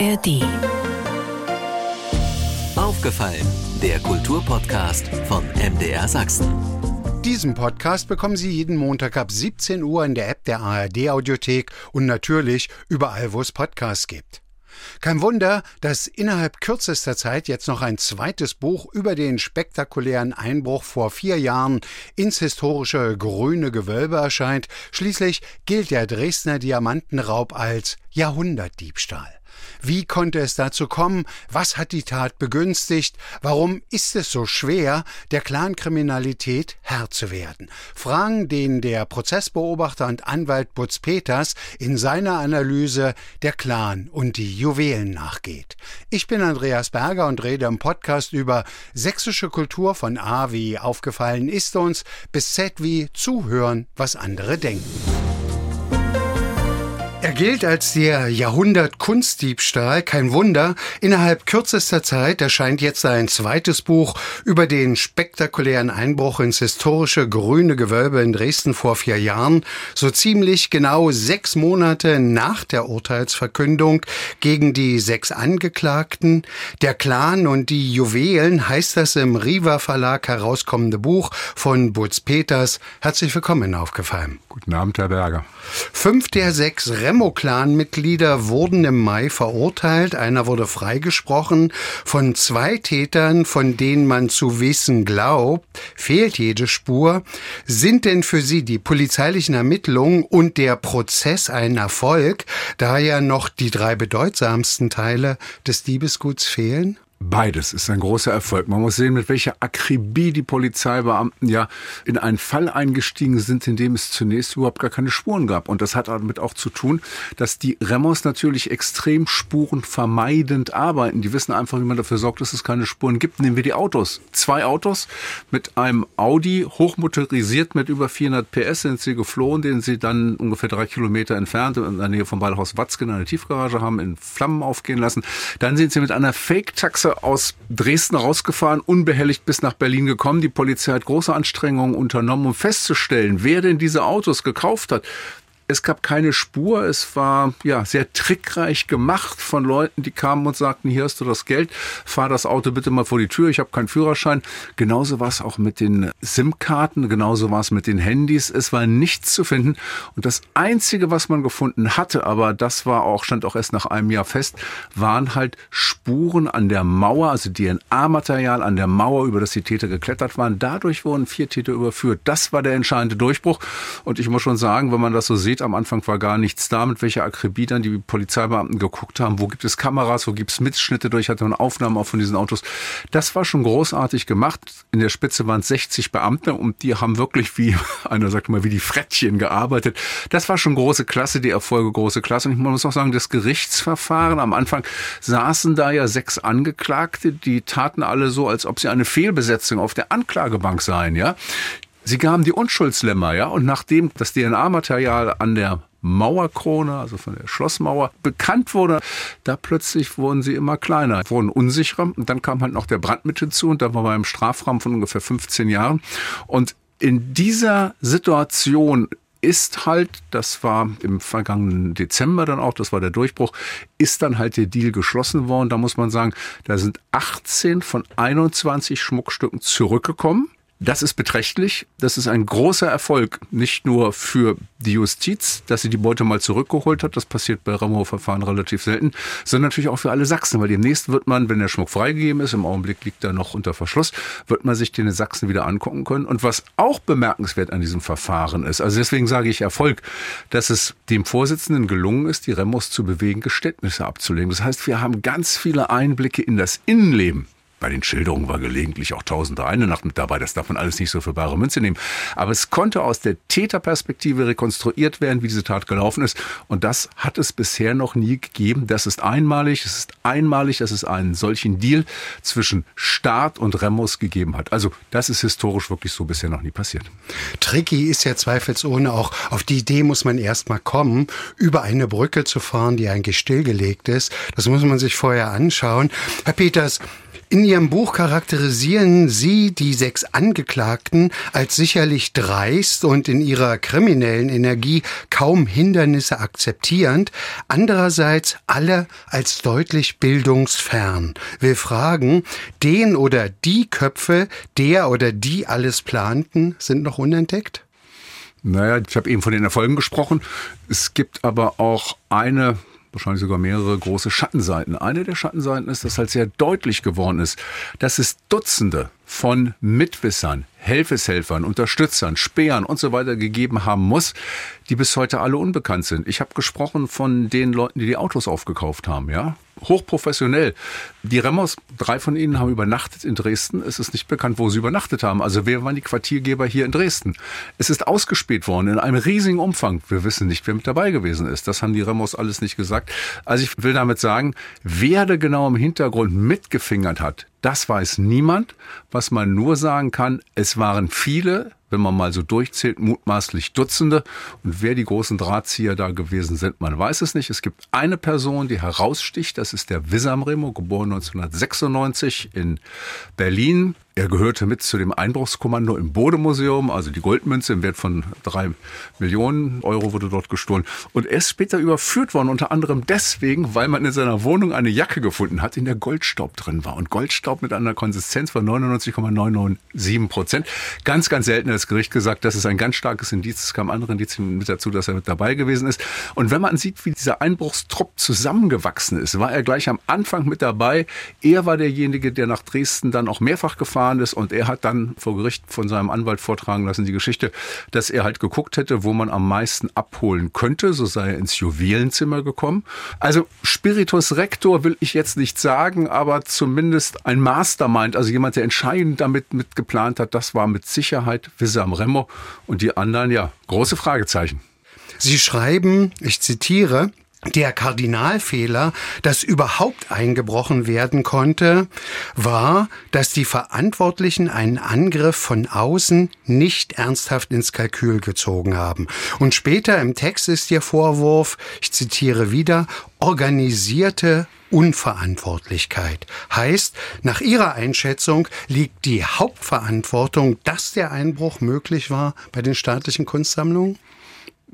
ARD. Aufgefallen, der Kulturpodcast von MDR Sachsen. Diesen Podcast bekommen Sie jeden Montag ab 17 Uhr in der App der ARD Audiothek und natürlich überall, wo es Podcasts gibt. Kein Wunder, dass innerhalb kürzester Zeit jetzt noch ein zweites Buch über den spektakulären Einbruch vor vier Jahren ins historische grüne Gewölbe erscheint. Schließlich gilt der Dresdner Diamantenraub als Jahrhundertdiebstahl. Wie konnte es dazu kommen? Was hat die Tat begünstigt? Warum ist es so schwer, der Clankriminalität Herr zu werden? Fragen, denen der Prozessbeobachter und Anwalt Butz Peters in seiner Analyse der Clan und die Juwelen nachgeht. Ich bin Andreas Berger und rede im Podcast über sächsische Kultur von A wie aufgefallen ist uns bis Z wie zuhören, was andere denken. Er gilt als der Jahrhundert-Kunstdiebstahl. Kein Wunder. Innerhalb kürzester Zeit erscheint jetzt ein zweites Buch über den spektakulären Einbruch ins historische Grüne Gewölbe in Dresden vor vier Jahren. So ziemlich genau sechs Monate nach der Urteilsverkündung gegen die sechs Angeklagten. Der Clan und die Juwelen heißt das im Riva Verlag herauskommende Buch von Butz Peters. Herzlich willkommen aufgefallen. Guten Abend, Herr Berger. Fünf der sechs Remo-Clan-Mitglieder wurden im Mai verurteilt. Einer wurde freigesprochen. Von zwei Tätern, von denen man zu wissen glaubt, fehlt jede Spur. Sind denn für Sie die polizeilichen Ermittlungen und der Prozess ein Erfolg, da ja noch die drei bedeutsamsten Teile des Diebesguts fehlen? Beides ist ein großer Erfolg. Man muss sehen, mit welcher Akribie die Polizeibeamten ja in einen Fall eingestiegen sind, in dem es zunächst überhaupt gar keine Spuren gab. Und das hat damit auch zu tun, dass die Remmers natürlich extrem spurenvermeidend arbeiten. Die wissen einfach, wie man dafür sorgt, dass es keine Spuren gibt. Nehmen wir die Autos. Zwei Autos mit einem Audi, hochmotorisiert mit über 400 PS sind sie geflohen, den sie dann ungefähr drei Kilometer entfernt in der Nähe vom Ballhaus Watzke in einer Tiefgarage haben, in Flammen aufgehen lassen. Dann sind sie mit einer Fake-Taxe aus Dresden rausgefahren, unbehelligt bis nach Berlin gekommen. Die Polizei hat große Anstrengungen unternommen, um festzustellen, wer denn diese Autos gekauft hat. Es gab keine Spur. Es war ja sehr trickreich gemacht von Leuten, die kamen und sagten: Hier hast du das Geld, fahr das Auto bitte mal vor die Tür. Ich habe keinen Führerschein. Genauso war es auch mit den SIM-Karten. Genauso war es mit den Handys. Es war nichts zu finden. Und das einzige, was man gefunden hatte, aber das war auch stand auch erst nach einem Jahr fest, waren halt Spuren an der Mauer, also DNA-Material an der Mauer, über das die Täter geklettert waren. Dadurch wurden vier Täter überführt. Das war der entscheidende Durchbruch. Und ich muss schon sagen, wenn man das so sieht sieht, am Anfang war gar nichts da, mit welcher Akribie dann die Polizeibeamten geguckt haben, wo gibt es Kameras, wo gibt es Mitschnitte durch, hatte man Aufnahmen auch von diesen Autos. Das war schon großartig gemacht. In der Spitze waren es 60 Beamte und die haben wirklich wie, einer sagt mal, wie die Frettchen gearbeitet. Das war schon große Klasse, die Erfolge große Klasse. Und ich muss auch sagen, das Gerichtsverfahren, am Anfang saßen da ja sechs Angeklagte, die taten alle so, als ob sie eine Fehlbesetzung auf der Anklagebank seien, ja. Sie gaben die Unschuldslämmer, ja, und nachdem das DNA-Material an der Mauerkrone, also von der Schlossmauer, bekannt wurde, da plötzlich wurden sie immer kleiner, wurden unsicherer. Und dann kam halt noch der Brand mit hinzu und da war man im Strafraum von ungefähr 15 Jahren. Und in dieser Situation ist halt, das war im vergangenen Dezember dann auch, das war der Durchbruch, ist dann halt der Deal geschlossen worden. Da muss man sagen, da sind 18 von 21 Schmuckstücken zurückgekommen. Das ist beträchtlich. Das ist ein großer Erfolg, nicht nur für die Justiz, dass sie die Beute mal zurückgeholt hat. Das passiert bei Ramo-Verfahren relativ selten, sondern natürlich auch für alle Sachsen, weil demnächst wird man, wenn der Schmuck freigegeben ist, im Augenblick liegt er noch unter Verschluss, wird man sich den in Sachsen wieder angucken können. Und was auch bemerkenswert an diesem Verfahren ist, also deswegen sage ich Erfolg, dass es dem Vorsitzenden gelungen ist, die Remos zu bewegen, Geständnisse abzulegen. Das heißt, wir haben ganz viele Einblicke in das Innenleben bei den Schilderungen war gelegentlich auch Tausende eine Nacht mit dabei. Das darf man alles nicht so für bare Münze nehmen. Aber es konnte aus der Täterperspektive rekonstruiert werden, wie diese Tat gelaufen ist. Und das hat es bisher noch nie gegeben. Das ist einmalig. Es ist einmalig, dass es einen solchen Deal zwischen Staat und Remos gegeben hat. Also das ist historisch wirklich so bisher noch nie passiert. Tricky ist ja zweifelsohne auch. Auf die Idee muss man erst mal kommen, über eine Brücke zu fahren, die eigentlich stillgelegt ist. Das muss man sich vorher anschauen. Herr Peters, In Ihrem Buch charakterisieren Sie die sechs Angeklagten als sicherlich dreist und in ihrer kriminellen Energie kaum Hindernisse akzeptierend, andererseits alle als deutlich bildungsfern. Wir fragen, den oder die Köpfe, der oder die alles planten, sind noch unentdeckt? Naja, ich habe eben von den Erfolgen gesprochen. Es gibt aber auch eine wahrscheinlich sogar mehrere große Schattenseiten. Eine der Schattenseiten ist, dass halt sehr deutlich geworden ist, dass es Dutzende von Mitwissern, Helfeshelfern, Unterstützern, Spähern und so weiter gegeben haben muss, die bis heute alle unbekannt sind. Ich habe gesprochen von den Leuten, die die Autos aufgekauft haben, ja hochprofessionell. Die Remmers, drei von ihnen haben übernachtet in Dresden. Es ist nicht bekannt, wo sie übernachtet haben. Also wer waren die Quartiergeber hier in Dresden? Es ist ausgespäht worden in einem riesigen Umfang. Wir wissen nicht, wer mit dabei gewesen ist. Das haben die Remmers alles nicht gesagt. Also ich will damit sagen, wer da genau im Hintergrund mitgefingert hat, das weiß niemand. Was man nur sagen kann, es waren viele, wenn man mal so durchzählt, mutmaßlich Dutzende. Und wer die großen Drahtzieher da gewesen sind, man weiß es nicht. Es gibt eine Person, die heraussticht. Das ist der Wissam Remo, geboren 1996 in Berlin. Er gehörte mit zu dem Einbruchskommando im Bodemuseum, also die Goldmünze im Wert von drei Millionen Euro wurde dort gestohlen. Und er ist später überführt worden, unter anderem deswegen, weil man in seiner Wohnung eine Jacke gefunden hat, in der Goldstaub drin war. Und Goldstaub mit einer Konsistenz von 99,997 Prozent. Ganz, ganz selten hat das Gericht gesagt, das ist ein ganz starkes Indiz. Es kam andere Indizien mit dazu, dass er mit dabei gewesen ist. Und wenn man sieht, wie dieser Einbruchstrupp zusammengewachsen ist, war er gleich am Anfang mit dabei. Er war derjenige, der nach Dresden dann auch mehrfach gefahren gefahren ist und er hat dann vor Gericht von seinem Anwalt vortragen lassen, die Geschichte, dass er halt geguckt hätte, wo man am meisten abholen könnte. So sei er ins Juwelenzimmer gekommen. Also Spiritus Rector will ich jetzt nicht sagen, aber zumindest ein Mastermind, also jemand, der entscheidend damit mitgeplant hat, das war mit Sicherheit Wissam Remo und die anderen, ja, große Fragezeichen. Sie schreiben, ich zitiere, der Kardinalfehler, dass überhaupt eingebrochen werden konnte, war, dass die Verantwortlichen einen Angriff von außen nicht ernsthaft ins Kalkül gezogen haben. Und später im Text ist ihr Vorwurf, ich zitiere wieder, organisierte Unverantwortlichkeit. Heißt, nach Ihrer Einschätzung liegt die Hauptverantwortung, dass der Einbruch möglich war bei den staatlichen Kunstsammlungen?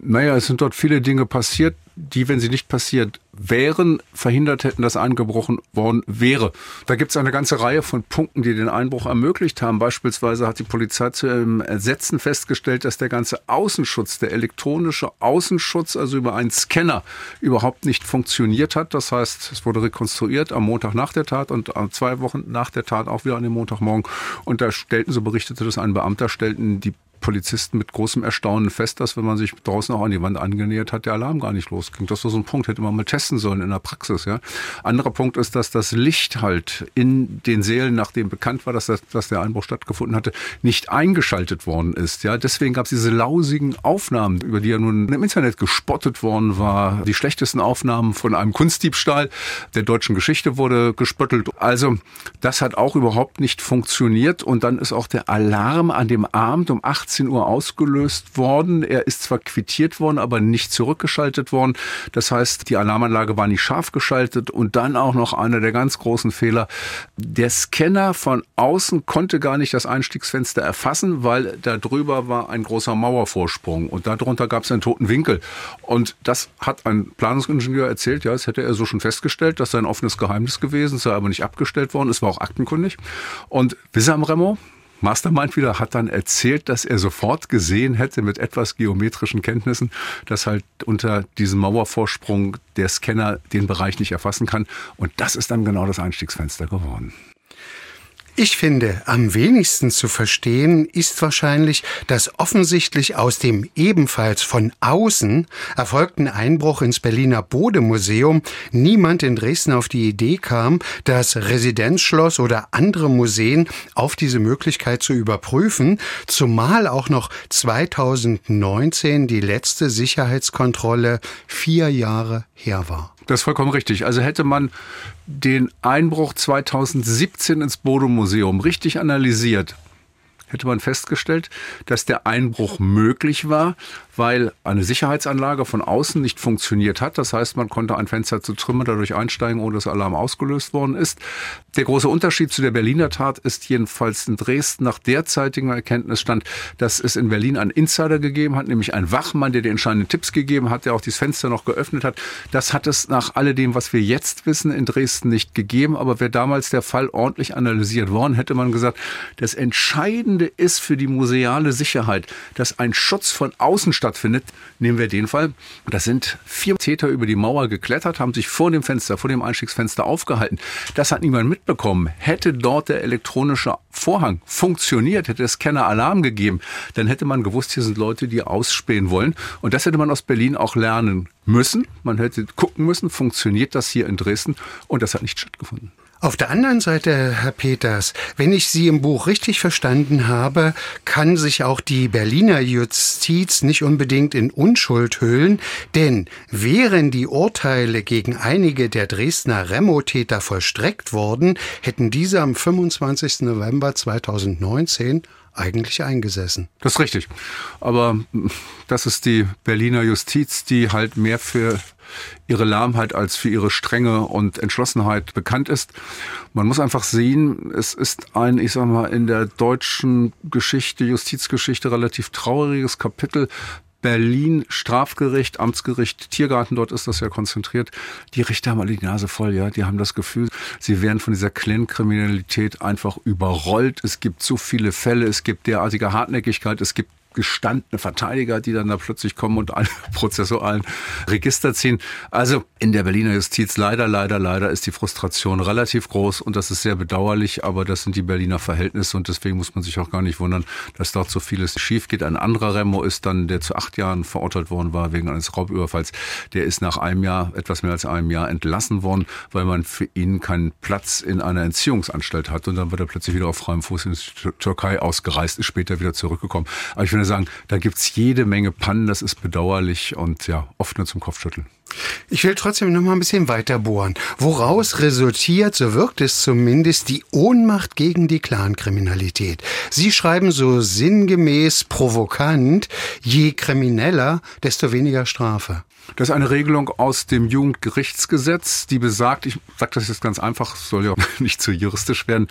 Naja, es sind dort viele Dinge passiert, die, wenn sie nicht passiert wären, verhindert hätten, dass eingebrochen worden wäre. Da gibt es eine ganze Reihe von Punkten, die den Einbruch ermöglicht haben. Beispielsweise hat die Polizei zu ihrem Ersetzen festgestellt, dass der ganze Außenschutz, der elektronische Außenschutz, also über einen Scanner, überhaupt nicht funktioniert hat. Das heißt, es wurde rekonstruiert am Montag nach der Tat und zwei Wochen nach der Tat auch wieder an dem Montagmorgen. Und da stellten, so berichtete das ein Beamter, stellten die Polizisten mit großem Erstaunen fest, dass wenn man sich draußen auch an die Wand angenähert hat, der Alarm gar nicht losging. Das war so ein Punkt, hätte man mal testen sollen in der Praxis. Ja. Anderer Punkt ist, dass das Licht halt in den Sälen, nachdem bekannt war, dass, das, dass der Einbruch stattgefunden hatte, nicht eingeschaltet worden ist. Ja. Deswegen gab es diese lausigen Aufnahmen, über die ja nun im Internet gespottet worden war. Die schlechtesten Aufnahmen von einem Kunstdiebstahl der deutschen Geschichte wurde gespöttelt. Also das hat auch überhaupt nicht funktioniert. Und dann ist auch der Alarm an dem Abend um 18 18 Uhr ausgelöst worden. Er ist zwar quittiert worden, aber nicht zurückgeschaltet worden. Das heißt, die Alarmanlage war nicht scharf geschaltet und dann auch noch einer der ganz großen Fehler. Der Scanner von außen konnte gar nicht das Einstiegsfenster erfassen, weil da drüber war ein großer Mauervorsprung und darunter gab es einen toten Winkel. Und das hat ein Planungsingenieur erzählt, ja, das hätte er so schon festgestellt, das sei ein offenes Geheimnis gewesen, sei aber nicht abgestellt worden, es war auch aktenkundig. Und Wissam Remo, Mastermind wieder hat dann erzählt, dass er sofort gesehen hätte mit etwas geometrischen Kenntnissen, dass halt unter diesem Mauervorsprung der Scanner den Bereich nicht erfassen kann. Und das ist dann genau das Einstiegsfenster geworden. Ich finde, am wenigsten zu verstehen ist wahrscheinlich, dass offensichtlich aus dem ebenfalls von außen erfolgten Einbruch ins Berliner Bodemuseum niemand in Dresden auf die Idee kam, das Residenzschloss oder andere Museen auf diese Möglichkeit zu überprüfen, zumal auch noch 2019 die letzte Sicherheitskontrolle vier Jahre her war. Das ist vollkommen richtig. Also hätte man den Einbruch 2017 ins Bodo-Museum richtig analysiert, hätte man festgestellt, dass der Einbruch möglich war, weil eine Sicherheitsanlage von außen nicht funktioniert hat. Das heißt, man konnte ein Fenster zu Trümmer dadurch einsteigen, ohne dass Alarm ausgelöst worden ist. Der große Unterschied zu der Berliner Tat ist jedenfalls in Dresden nach derzeitigem Erkenntnisstand, dass es in Berlin einen Insider gegeben hat, nämlich einen Wachmann, der die entscheidenden Tipps gegeben hat, der auch dieses Fenster noch geöffnet hat. Das hat es nach alledem, was wir jetzt wissen, in Dresden nicht gegeben. Aber wäre damals der Fall ordentlich analysiert worden, hätte man gesagt, das Entscheidende ist für die museale Sicherheit, dass ein Schutz von außen stattfindet. Nehmen wir den Fall. Da sind vier Täter über die Mauer geklettert, haben sich vor dem Fenster, vor dem Einstiegsfenster aufgehalten. Das hat niemand mitbekommen. Hätte dort der elektronische Vorhang funktioniert, hätte es keiner Alarm gegeben, dann hätte man gewusst, hier sind Leute, die ausspähen wollen. Und das hätte man aus Berlin auch lernen müssen. Man hätte gucken müssen, funktioniert das hier in Dresden? Und das hat nicht stattgefunden. Auf der anderen Seite, Herr Peters, wenn ich Sie im Buch richtig verstanden habe, kann sich auch die Berliner Justiz nicht unbedingt in Unschuld hüllen, denn wären die Urteile gegen einige der Dresdner Remo-Täter vollstreckt worden, hätten diese am 25. November 2019 eigentlich eingesessen. Das ist richtig. Aber das ist die Berliner Justiz, die halt mehr für ihre Lahmheit als für ihre Strenge und Entschlossenheit bekannt ist. Man muss einfach sehen, es ist ein, ich sag mal, in der deutschen Geschichte, Justizgeschichte relativ trauriges Kapitel, Berlin, Strafgericht, Amtsgericht, Tiergarten, dort ist das ja konzentriert. Die Richter haben alle die Nase voll, ja. Die haben das Gefühl, sie werden von dieser Clan-Kriminalität einfach überrollt. Es gibt so viele Fälle, es gibt derartige Hartnäckigkeit, es gibt gestandene Verteidiger, die dann da plötzlich kommen und alle prozessualen Register ziehen. Also in der Berliner Justiz leider, leider, leider ist die Frustration relativ groß und das ist sehr bedauerlich, aber das sind die Berliner Verhältnisse und deswegen muss man sich auch gar nicht wundern, dass dort so vieles schief geht. Ein anderer Remo ist dann, der zu acht Jahren verurteilt worden war wegen eines Raubüberfalls, der ist nach einem Jahr, etwas mehr als einem Jahr entlassen worden, weil man für ihn keinen Platz in einer Entziehungsanstalt hat und dann wird er plötzlich wieder auf freiem Fuß in die Türkei ausgereist, ist später wieder zurückgekommen. Aber ich finde sagen, da gibt es jede Menge Pannen, das ist bedauerlich und ja, oft nur zum Kopfschütteln. Ich will trotzdem noch mal ein bisschen weiter bohren. Woraus resultiert, so wirkt es zumindest, die Ohnmacht gegen die Clankriminalität? Sie schreiben so sinngemäß provokant, je krimineller, desto weniger Strafe. Das ist eine Regelung aus dem Jugendgerichtsgesetz, die besagt, ich sage das jetzt ganz einfach, soll ja nicht zu juristisch werden,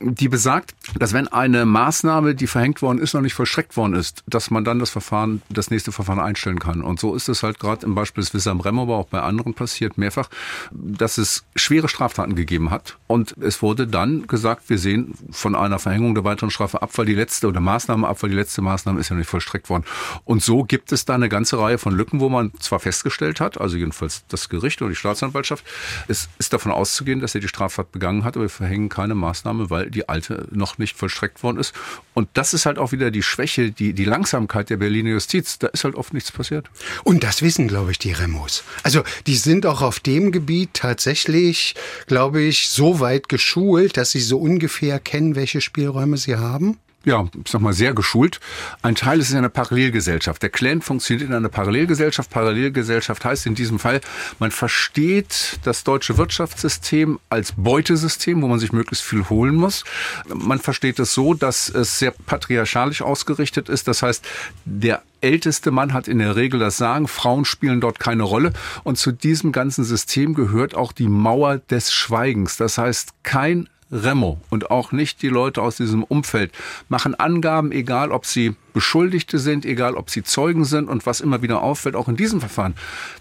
die besagt, dass wenn eine Maßnahme, die verhängt worden ist, noch nicht vollstreckt worden ist, dass man dann das Verfahren, das nächste Verfahren einstellen kann. Und so ist es halt gerade im Beispiel des Wissam Rem, aber auch bei anderen passiert mehrfach, dass es schwere Straftaten gegeben hat. Und es wurde dann gesagt, wir sehen von einer Verhängung der weiteren Strafe ab, weil die letzte oder Maßnahme ab, weil die letzte Maßnahme ist ja nicht vollstreckt worden. Und so gibt es da eine ganze Reihe von Lücken, wo man zwar festgestellt hat, also jedenfalls das Gericht oder die Staatsanwaltschaft, es ist davon auszugehen, dass er die Straftat begangen hat, aber wir verhängen keine Maßnahme, weil die alte noch nicht vollstreckt worden ist. Und das ist halt auch wieder die Schwäche, die, die Langsamkeit der Berliner Justiz. Da ist halt oft nichts passiert. Und das wissen, glaube ich, die Remos. Also die sind auch auf dem Gebiet tatsächlich, glaube ich, so weit geschult, dass sie so ungefähr kennen, welche Spielräume sie haben ja, ich sag mal, sehr geschult. Ein Teil ist in einer Parallelgesellschaft. Der Clan funktioniert in einer Parallelgesellschaft. Parallelgesellschaft heißt in diesem Fall, man versteht das deutsche Wirtschaftssystem als Beutesystem, wo man sich möglichst viel holen muss. Man versteht es so, dass es sehr patriarchalisch ausgerichtet ist. Das heißt, der älteste Mann hat in der Regel das Sagen, Frauen spielen dort keine Rolle. Und zu diesem ganzen System gehört auch die Mauer des Schweigens. Das heißt, kein Remo und auch nicht die Leute aus diesem Umfeld machen Angaben, egal ob sie Beschuldigte sind, egal ob sie Zeugen sind und was immer wieder auffällt, auch in diesem Verfahren.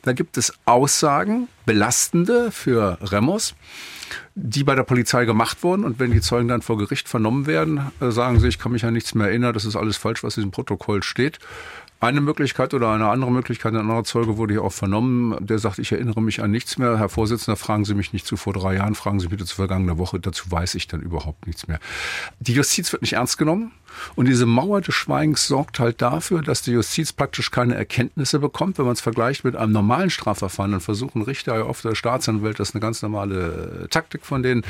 Da gibt es Aussagen, belastende für Remos, die bei der Polizei gemacht wurden. Und wenn die Zeugen dann vor Gericht vernommen werden, äh, sagen sie, ich kann mich an nichts mehr erinnern, das ist alles falsch, was in diesem Protokoll steht. Eine Möglichkeit oder eine andere Möglichkeit, ein anderer Zeuge wurde hier auch vernommen, der sagt, ich erinnere mich an nichts mehr. Herr Vorsitzender, fragen Sie mich nicht zu vor drei Jahren, fragen Sie bitte zu vergangener Woche, dazu weiß ich dann überhaupt nichts mehr. Die Justiz wird nicht ernst genommen. Und diese Mauer des Schweigens sorgt halt dafür, dass die Justiz praktisch keine Erkenntnisse bekommt. Wenn man es vergleicht mit einem normalen Strafverfahren, dann versuchen Richter, ja oft der Staatsanwalt, das ist eine ganz normale äh, Taktik von denen,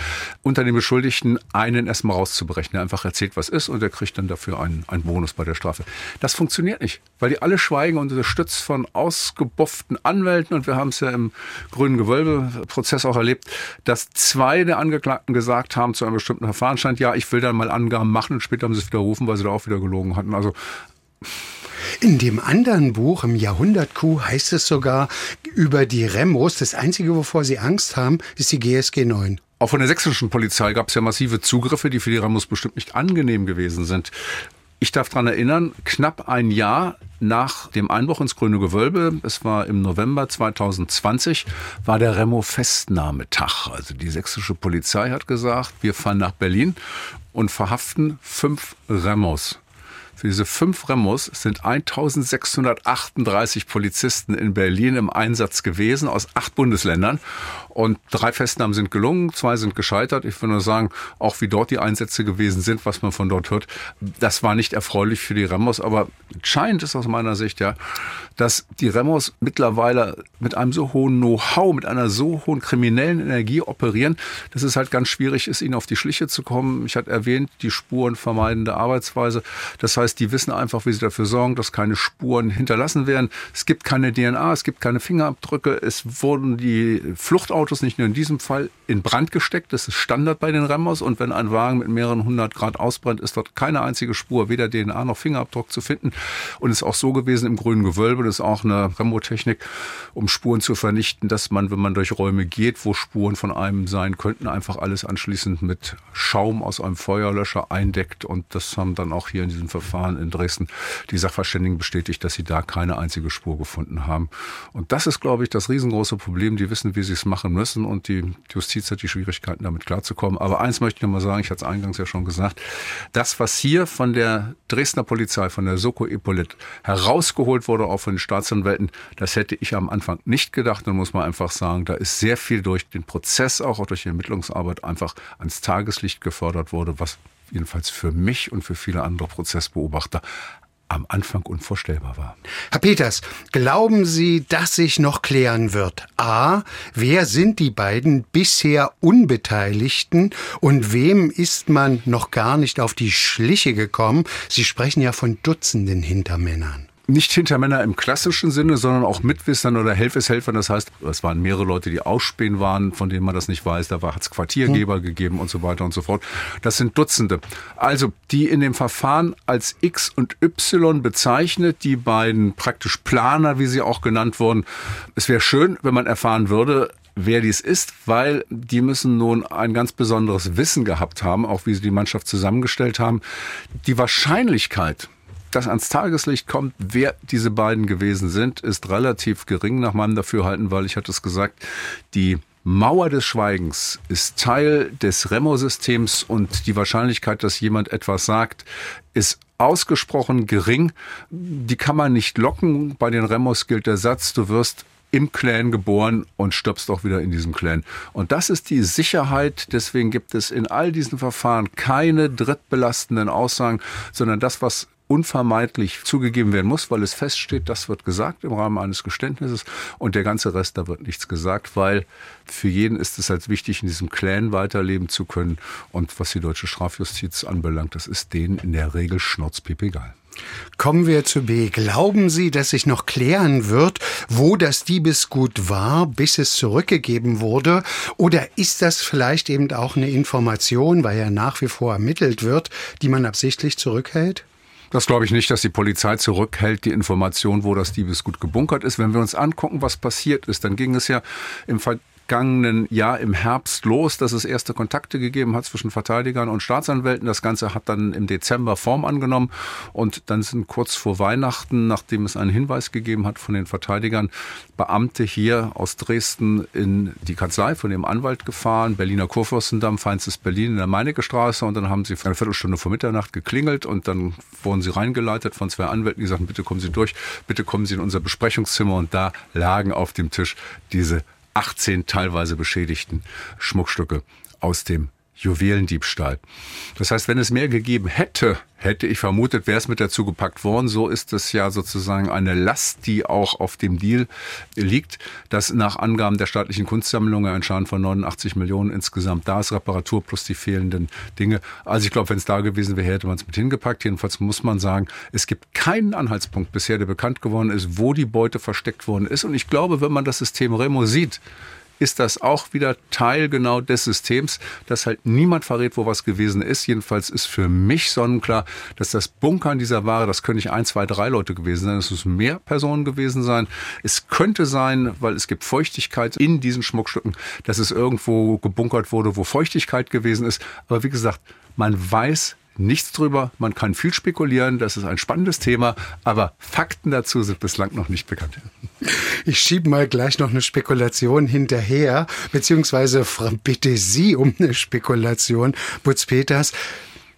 unter den Beschuldigten einen erstmal rauszubrechen, der einfach erzählt, was ist und der kriegt dann dafür einen, einen Bonus bei der Strafe. Das funktioniert nicht, weil die alle schweigen unter der Stütz von ausgebufften Anwälten und wir haben es ja im grünen Gewölbe-Prozess auch erlebt, dass zwei der Angeklagten gesagt haben zu einem bestimmten Verfahrensstand, ja, ich will dann mal Angaben machen und später haben sie es widerrufen, weil sie da auch wieder gelogen hatten. Also In dem anderen Buch, im Jahrhundertkuh, heißt es sogar über die Remos, das Einzige, wovor sie Angst haben, ist die GSG 9. Auch von der sächsischen Polizei gab es ja massive Zugriffe, die für die Ramos bestimmt nicht angenehm gewesen sind. Ich darf daran erinnern, knapp ein Jahr nach dem Einbruch ins Grüne Gewölbe, es war im November 2020, war der Remo-Festnahmetag. Also die sächsische Polizei hat gesagt, wir fahren nach Berlin und verhaften fünf Remos. Für diese fünf Remos sind 1638 Polizisten in Berlin im Einsatz gewesen aus acht Bundesländern. Und drei Festnahmen sind gelungen, zwei sind gescheitert. Ich will nur sagen, auch wie dort die Einsätze gewesen sind, was man von dort hört, das war nicht erfreulich für die Remos. Aber entscheidend ist aus meiner Sicht ja, dass die Remos mittlerweile mit einem so hohen Know-how, mit einer so hohen kriminellen Energie operieren, dass es halt ganz schwierig ist, ihnen auf die Schliche zu kommen. Ich hatte erwähnt, die spurenvermeidende Arbeitsweise. Das heißt, heißt, die wissen einfach, wie sie dafür sorgen, dass keine Spuren hinterlassen werden. Es gibt keine DNA, es gibt keine Fingerabdrücke. Es wurden die Fluchtautos nicht nur in diesem Fall in Brand gesteckt. Das ist Standard bei den Remmers. Und wenn ein Wagen mit mehreren hundert Grad ausbrennt, ist dort keine einzige Spur, weder DNA noch Fingerabdruck zu finden. Und es ist auch so gewesen im grünen Gewölbe. Das ist auch eine Remo-Technik, um Spuren zu vernichten, dass man, wenn man durch Räume geht, wo Spuren von einem sein könnten, einfach alles anschließend mit Schaum aus einem Feuerlöscher eindeckt. Und das haben dann auch hier in diesem Verfahren Verfahren in Dresden die Sachverständigen bestätigt, dass sie da keine einzige Spur gefunden haben. Und das ist, glaube ich, das riesengroße Problem. Die wissen, wie sie es machen müssen und die Justiz hat die Schwierigkeiten, damit klarzukommen. Aber eins möchte ich noch mal sagen, ich hatte es eingangs ja schon gesagt, das, was hier von der Dresdner Polizei, von der Soko Epolit herausgeholt wurde, auch von den Staatsanwälten, das hätte ich am Anfang nicht gedacht. Dann muss man einfach sagen, da ist sehr viel durch den Prozess, auch durch die Ermittlungsarbeit einfach ans Tageslicht gefördert wurde, was jedenfalls für mich und für viele andere Prozessbeobachter am Anfang unvorstellbar war. Herr Peters, glauben Sie, dass sich noch klären wird? A. Wer sind die beiden bisher Unbeteiligten und wem ist man noch gar nicht auf die Schliche gekommen? Sie sprechen ja von Dutzenden Hintermännern nicht Hintermänner im klassischen Sinne, sondern auch Mitwissern oder Helfeshelfern. Das heißt, es waren mehrere Leute, die ausspähen waren, von denen man das nicht weiß. Da hat es Quartiergeber hm. gegeben und so weiter und so fort. Das sind Dutzende. Also, die in dem Verfahren als X und Y bezeichnet, die beiden praktisch Planer, wie sie auch genannt wurden. Es wäre schön, wenn man erfahren würde, wer dies ist, weil die müssen nun ein ganz besonderes Wissen gehabt haben, auch wie sie die Mannschaft zusammengestellt haben. Die Wahrscheinlichkeit, dass ans Tageslicht kommt, wer diese beiden gewesen sind, ist relativ gering nach meinem Dafürhalten, weil ich hatte es gesagt, die Mauer des Schweigens ist Teil des Remo-Systems und die Wahrscheinlichkeit, dass jemand etwas sagt, ist ausgesprochen gering. Die kann man nicht locken. Bei den Remos gilt der Satz, du wirst im Clan geboren und stirbst auch wieder in diesem Clan. Und das ist die Sicherheit. Deswegen gibt es in all diesen Verfahren keine drittbelastenden Aussagen, sondern das, was unvermeidlich zugegeben werden muss, weil es feststeht, das wird gesagt im Rahmen eines Geständnisses und der ganze Rest, da wird nichts gesagt, weil für jeden ist es halt wichtig, in diesem Clan weiterleben zu können. Und was die deutsche Strafjustiz anbelangt, das ist denen in der Regel schnurzpip egal. Kommen wir zu B. Glauben Sie, dass sich noch klären wird, wo das Diebesgut war, bis es zurückgegeben wurde? Oder ist das vielleicht eben auch eine Information, weil ja nach wie vor ermittelt wird, die man absichtlich zurückhält? Das glaube ich nicht, dass die Polizei zurückhält, die Information, wo das Diebesgut gebunkert ist. Wenn wir uns angucken, was passiert ist, dann ging es ja im vergangenen Jahr im Herbst los, dass es erste Kontakte gegeben hat zwischen Verteidigern und Staatsanwälten. Das Ganze hat dann im Dezember Form angenommen und dann sind kurz vor Weihnachten, nachdem es einen Hinweis gegeben hat von den Verteidigern, Beamte hier aus Dresden in die Kanzlei von dem Anwalt gefahren, Berliner Kurfürstendamm, Feinstes Berlin in der Meinecke Straße und dann haben sie eine Viertelstunde vor Mitternacht geklingelt und dann wurden sie reingeleitet von zwei Anwälten, die sagten, bitte kommen Sie durch, bitte kommen Sie in unser Besprechungszimmer. Und da lagen auf dem Tisch diese 18 teilweise beschädigten Schmuckstücke aus dem Juwelendiebstahl. Das heißt, wenn es mehr gegeben hätte, hätte ich vermutet, wäre es mit dazu gepackt worden. So ist es ja sozusagen eine Last, die auch auf dem Deal liegt, dass nach Angaben der staatlichen Kunstsammlung ein Schaden von 89 Millionen insgesamt da ist, Reparatur plus die fehlenden Dinge. Also ich glaube, wenn es da gewesen wäre, hätte man es mit hingepackt. Jedenfalls muss man sagen, es gibt keinen Anhaltspunkt bisher, der bekannt geworden ist, wo die Beute versteckt worden ist. Und ich glaube, wenn man das System Remo sieht, ist das auch wieder Teil genau des Systems, dass halt niemand verrät, wo was gewesen ist. Jedenfalls ist für mich sonnenklar, dass das Bunkern dieser Ware, das können nicht ein, zwei, drei Leute gewesen sein, es müssen mehr Personen gewesen sein. Es könnte sein, weil es gibt Feuchtigkeit in diesen Schmuckstücken, dass es irgendwo gebunkert wurde, wo Feuchtigkeit gewesen ist. Aber wie gesagt, man weiß nichts drüber. Man kann viel spekulieren, das ist ein spannendes Thema, aber Fakten dazu sind bislang noch nicht bekannt. Ich schiebe mal gleich noch eine Spekulation hinterher, beziehungsweise bitte Sie um eine Spekulation, Butz Peters.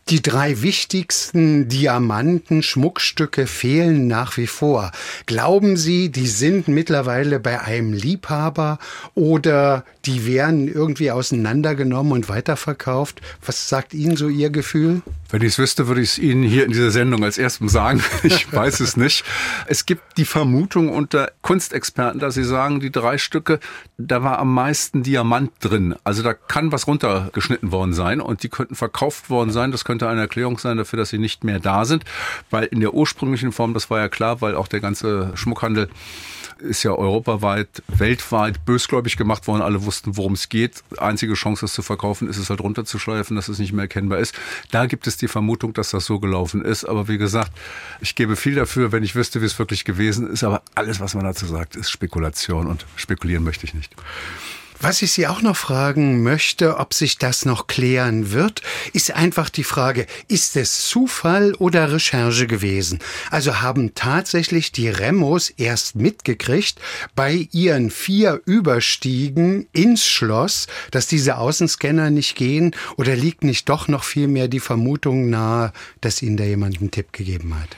Die drei wichtigsten Diamanten, Schmuckstücke fehlen nach wie vor. Glauben Sie, die sind mittlerweile bei einem Liebhaber oder die werden irgendwie auseinandergenommen und weiterverkauft? Was sagt Ihnen so Ihr Gefühl? Wenn ich es wüsste, würde ich es Ihnen hier in dieser Sendung als erstem sagen. Ich weiß es nicht. Es gibt die Vermutung unter Kunstexperten, dass sie sagen, die drei Stücke, da war am meisten Diamant drin. Also da kann was runtergeschnitten worden sein und die könnten verkauft worden sein. Das könnte eine Erklärung sein dafür, dass sie nicht mehr da sind. Weil in der ursprünglichen Form, das war ja klar, weil auch der ganze Schmuckhandel ist ja europaweit, weltweit bösgläubig gemacht worden. Alle wussten, worum es geht. Einzige Chance, das zu verkaufen, ist es halt runterzuschleifen, dass es nicht mehr erkennbar ist. Da gibt es die Vermutung, dass das so gelaufen ist. Aber wie gesagt, ich gebe viel dafür, wenn ich wüsste, wie es wirklich gewesen ist. Aber alles, was man dazu sagt, ist Spekulation und spekulieren möchte ich nicht. Was ich Sie auch noch fragen möchte, ob sich das noch klären wird, ist einfach die Frage, ist es Zufall oder Recherche gewesen? Also haben tatsächlich die Remos erst mitgekriegt bei ihren vier Überstiegen ins Schloss, dass diese Außenscanner nicht gehen oder liegt nicht doch noch viel mehr die Vermutung nahe, dass Ihnen da jemand einen Tipp gegeben hat?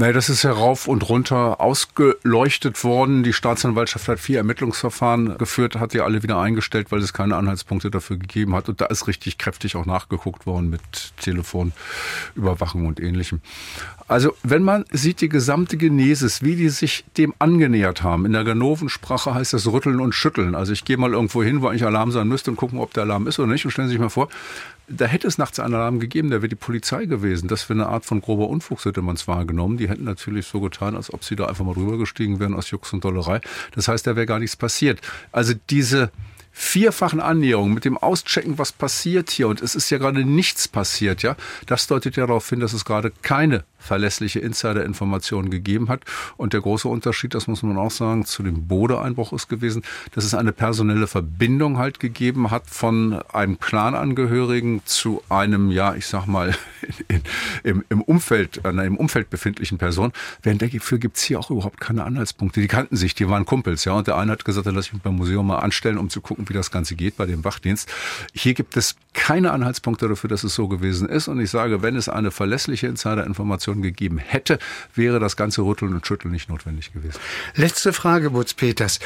Naja, das ist ja rauf und runter ausgeleuchtet worden. Die Staatsanwaltschaft hat vier Ermittlungsverfahren geführt, hat die alle wieder eingestellt, weil es keine Anhaltspunkte dafür gegeben hat. Und da ist richtig kräftig auch nachgeguckt worden mit Telefonüberwachung und ähnlichem. Also, wenn man sieht die gesamte Genesis, wie die sich dem angenähert haben. In der Ganovensprache heißt das rütteln und schütteln. Also, ich gehe mal irgendwo hin, wo eigentlich Alarm sein müsste und gucken, ob der Alarm ist oder nicht. Und stellen Sie sich mal vor, da hätte es nachts einen Alarm gegeben, da wäre die Polizei gewesen. Das wäre eine Art von grober Unfug, hätte man es wahrgenommen. Die hätten natürlich so getan, als ob sie da einfach mal drüber gestiegen wären aus Jux und Dollerei. Das heißt, da wäre gar nichts passiert. Also diese vierfachen Annäherungen mit dem Auschecken, was passiert hier, und es ist ja gerade nichts passiert, ja, das deutet ja darauf hin, dass es gerade keine verlässliche Insider-Informationen gegeben hat. Und der große Unterschied, das muss man auch sagen, zu dem Bode-Einbruch ist gewesen, dass es eine personelle Verbindung halt gegeben hat von einem Clanangehörigen zu einem, ja, ich sag mal, in, im, im Umfeld, einer im Umfeld befindlichen Person. Während dafür gibt's hier auch überhaupt keine Anhaltspunkte. Die kannten sich, die waren Kumpels, ja. Und der eine hat gesagt, dann lass ich mich beim Museum mal anstellen, um zu gucken, wie das Ganze geht bei dem Wachdienst. Hier gibt es keine Anhaltspunkte dafür, dass es so gewesen ist. Und ich sage, wenn es eine verlässliche Insider-Information gegeben hätte, wäre das ganze Rütteln und Schütteln nicht notwendig gewesen. Letzte Frage, Butz Peters.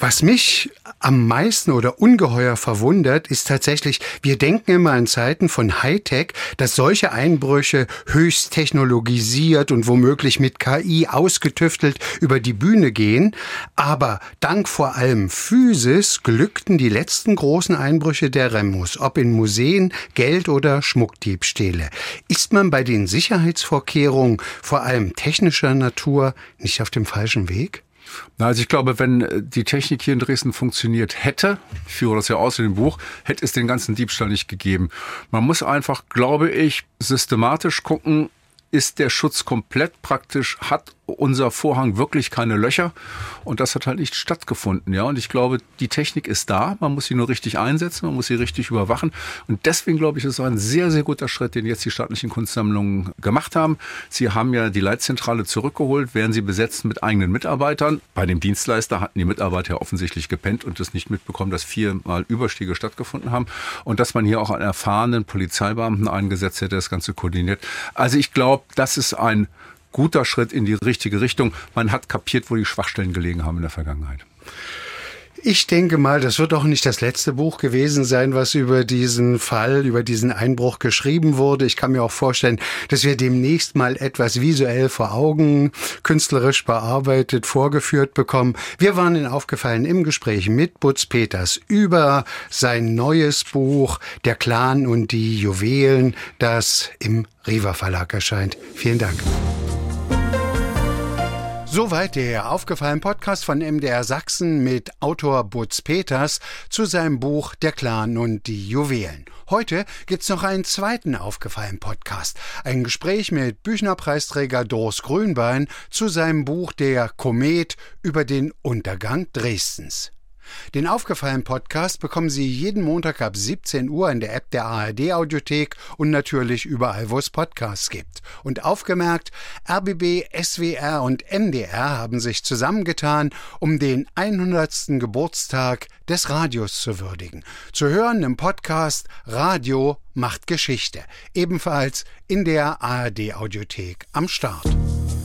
Was mich am meisten oder ungeheuer verwundert, ist tatsächlich, wir denken immer in Zeiten von Hightech, dass solche Einbrüche höchst technologisiert und womöglich mit KI ausgetüftelt über die Bühne gehen. Aber dank vor allem Physis glückten die letzten großen Einbrüche der Remus, ob in Museen, Geld- oder Schmuckdiebstähle. Ist man bei den Sicherheitsvorkehrungen, vor allem technischer Natur, nicht auf dem falschen Weg? Also ich glaube, wenn äh, die Technik hier in Dresden funktioniert hätte, ich führe das ja aus in dem Buch, hätte es den ganzen Diebstahl nicht gegeben. Man muss einfach, glaube ich, systematisch gucken, ist der Schutz komplett praktisch, hat unser Vorhang wirklich keine Löcher und das hat halt nicht stattgefunden, ja. Und ich glaube, die Technik ist da, man muss sie nur richtig einsetzen, man muss sie richtig überwachen und deswegen glaube ich, ist es ein sehr, sehr guter Schritt, den jetzt die staatlichen Kunstsammlungen gemacht haben. Sie haben ja die Leitzentrale zurückgeholt, werden sie besetzt mit eigenen Mitarbeitern. Bei dem Dienstleister hatten die Mitarbeiter offensichtlich gepennt und das nicht mitbekommen, dass viermal Überstiege stattgefunden haben und dass man hier auch einen erfahrenen Polizeibeamten eingesetzt hätte, das Ganze koordiniert. Also ich glaube, das ist ein guter Schritt in die richtige Richtung. Man hat kapiert, wo die Schwachstellen gelegen haben in der Vergangenheit. Ich denke mal, das wird auch nicht das letzte Buch gewesen sein, was über diesen Fall, über diesen Einbruch geschrieben wurde. Ich kann mir auch vorstellen, dass wir demnächst mal etwas visuell vor Augen, künstlerisch bearbeitet, vorgeführt bekommen. Wir waren in Aufgefallen im Gespräch mit Butz Peters über sein neues Buch Der Clan und die Juwelen, das im Riva Verlag erscheint. Vielen Dank. Soweit der aufgefallen Podcast von MDR Sachsen mit Autor Butz Peters zu seinem Buch Der Clan und die Juwelen. Heute gibt's noch einen zweiten aufgefallen Podcast. Ein Gespräch mit Büchnerpreisträger Doris Grünbein zu seinem Buch Der Komet über den Untergang Dresdens. Den aufgefallen Podcast bekommen Sie jeden Montag ab 17 Uhr in der App der ARD Audiothek und natürlich überall, wo es Podcasts gibt. Und aufgemerkt, RBB, SWR und MDR haben sich zusammengetan, um den 100. Geburtstag des Radios zu würdigen. Zu hören im Podcast Radio macht Geschichte, ebenfalls in der ARD Audiothek am Start.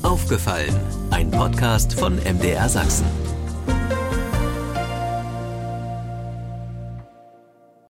Aufgefallen, ein Podcast von MDR Sachsen.